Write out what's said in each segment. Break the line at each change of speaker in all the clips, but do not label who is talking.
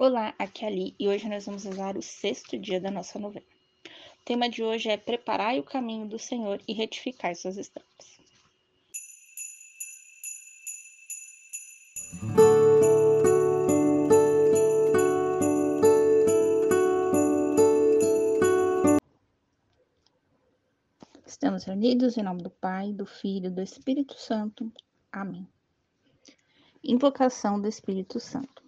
Olá, aqui é Ali e hoje nós vamos rezar o sexto dia da nossa novena. O tema de hoje é Preparai o caminho do Senhor e retificar suas estradas. Estamos reunidos em nome do Pai, do Filho e do Espírito Santo. Amém. Invocação do Espírito Santo.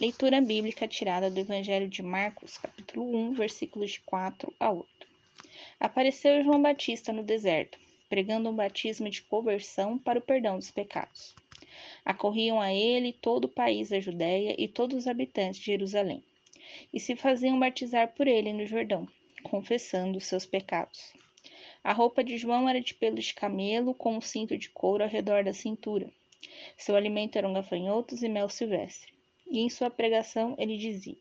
Leitura bíblica tirada do Evangelho de Marcos, capítulo 1, versículos de 4 a 8. Apareceu João Batista no deserto, pregando um batismo de conversão para o perdão dos pecados. Acorriam a ele todo o país da Judéia e todos os habitantes de Jerusalém, e se faziam batizar por ele no Jordão, confessando os seus pecados. A roupa de João era de pelo de camelo, com um cinto de couro ao redor da cintura. Seu alimento eram gafanhotos e mel silvestre e em sua pregação ele dizia: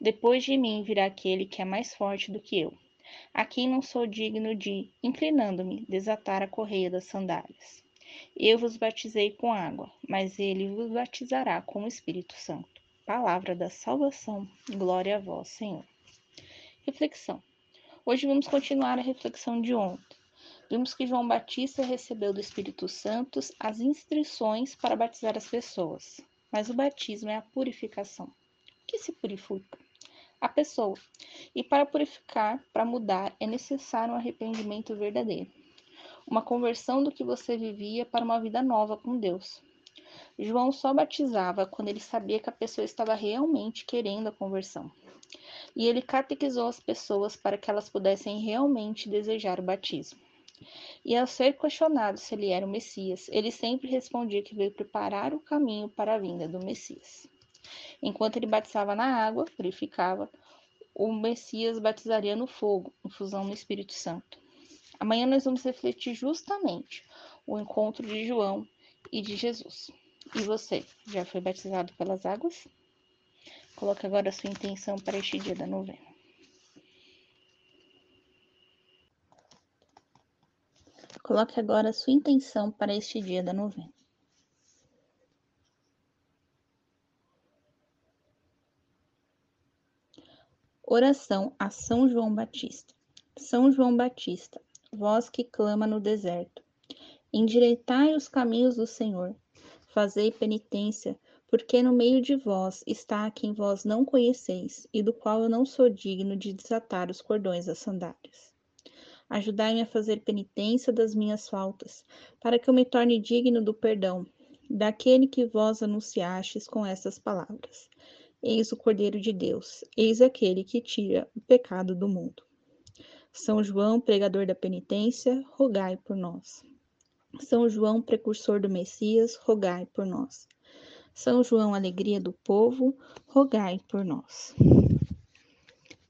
Depois de mim virá aquele que é mais forte do que eu, a quem não sou digno de, inclinando-me, desatar a correia das sandálias. Eu vos batizei com água, mas ele vos batizará com o Espírito Santo. Palavra da salvação. Glória a vós, Senhor. Reflexão. Hoje vamos continuar a reflexão de ontem. Vimos que João Batista recebeu do Espírito Santo as instruções para batizar as pessoas mas o batismo é a purificação. O que se purifica? A pessoa. E para purificar, para mudar, é necessário um arrependimento verdadeiro. Uma conversão do que você vivia para uma vida nova com Deus. João só batizava quando ele sabia que a pessoa estava realmente querendo a conversão. E ele catequizou as pessoas para que elas pudessem realmente desejar o batismo. E ao ser questionado se ele era o Messias, ele sempre respondia que veio preparar o caminho para a vinda do Messias. Enquanto ele batizava na água, purificava, o Messias batizaria no fogo, infusão no Espírito Santo. Amanhã nós vamos refletir justamente o encontro de João e de Jesus. E você, já foi batizado pelas águas? Coloque agora a sua intenção para este dia da novena. Coloque agora a sua intenção para este dia da novena. Oração a São João Batista. São João Batista, vós que clama no deserto, endireitai os caminhos do Senhor, fazei penitência, porque no meio de vós está quem vós não conheceis, e do qual eu não sou digno de desatar os cordões das sandálias. Ajudai-me a fazer penitência das minhas faltas, para que eu me torne digno do perdão daquele que vós anunciastes com estas palavras. Eis o Cordeiro de Deus, eis aquele que tira o pecado do mundo. São João, pregador da penitência, rogai por nós. São João, precursor do Messias, rogai por nós. São João, alegria do povo, rogai por nós.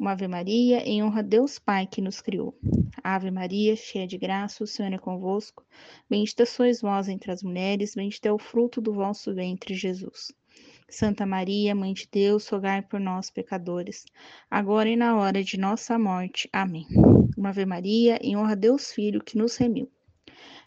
Uma Ave Maria em honra a Deus Pai que nos criou. Ave Maria, cheia de graça, o Senhor é convosco. Bendita sois vós entre as mulheres, bendito é o fruto do vosso ventre, Jesus. Santa Maria, Mãe de Deus, rogai por nós, pecadores, agora e na hora de nossa morte. Amém. Uma Ave Maria em honra a Deus Filho que nos remiu.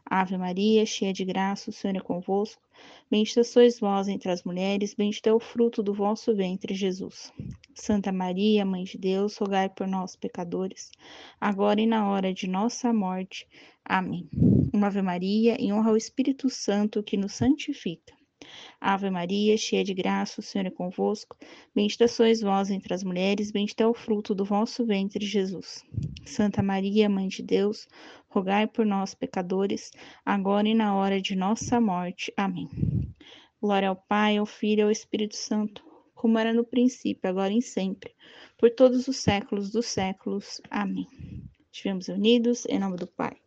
Ave Maria, cheia de graça, o Senhor é convosco. Bendita sois vós entre as mulheres, bendito é o fruto do vosso ventre, Jesus. Santa Maria, Mãe de Deus, rogai por nós, pecadores, agora e na hora de nossa morte. Amém. Uma Ave Maria, em honra ao Espírito Santo que nos santifica. Ave Maria, cheia de graça, o Senhor é convosco. Bendita sois vós entre as mulheres, bendito é o fruto do vosso ventre, Jesus. Santa Maria, Mãe de Deus, rogai por nós, pecadores, agora e na hora de nossa morte. Amém. Glória ao Pai, ao Filho e ao Espírito Santo, como era no princípio, agora e sempre, por todos os séculos dos séculos. Amém. Estivemos unidos em nome do Pai,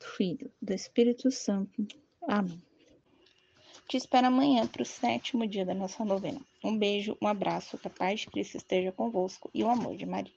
do Filho, do Espírito Santo. Amém. Te espero amanhã para o sétimo dia da nossa novena. Um beijo, um abraço, que a paz de Cristo esteja convosco e o amor de Maria.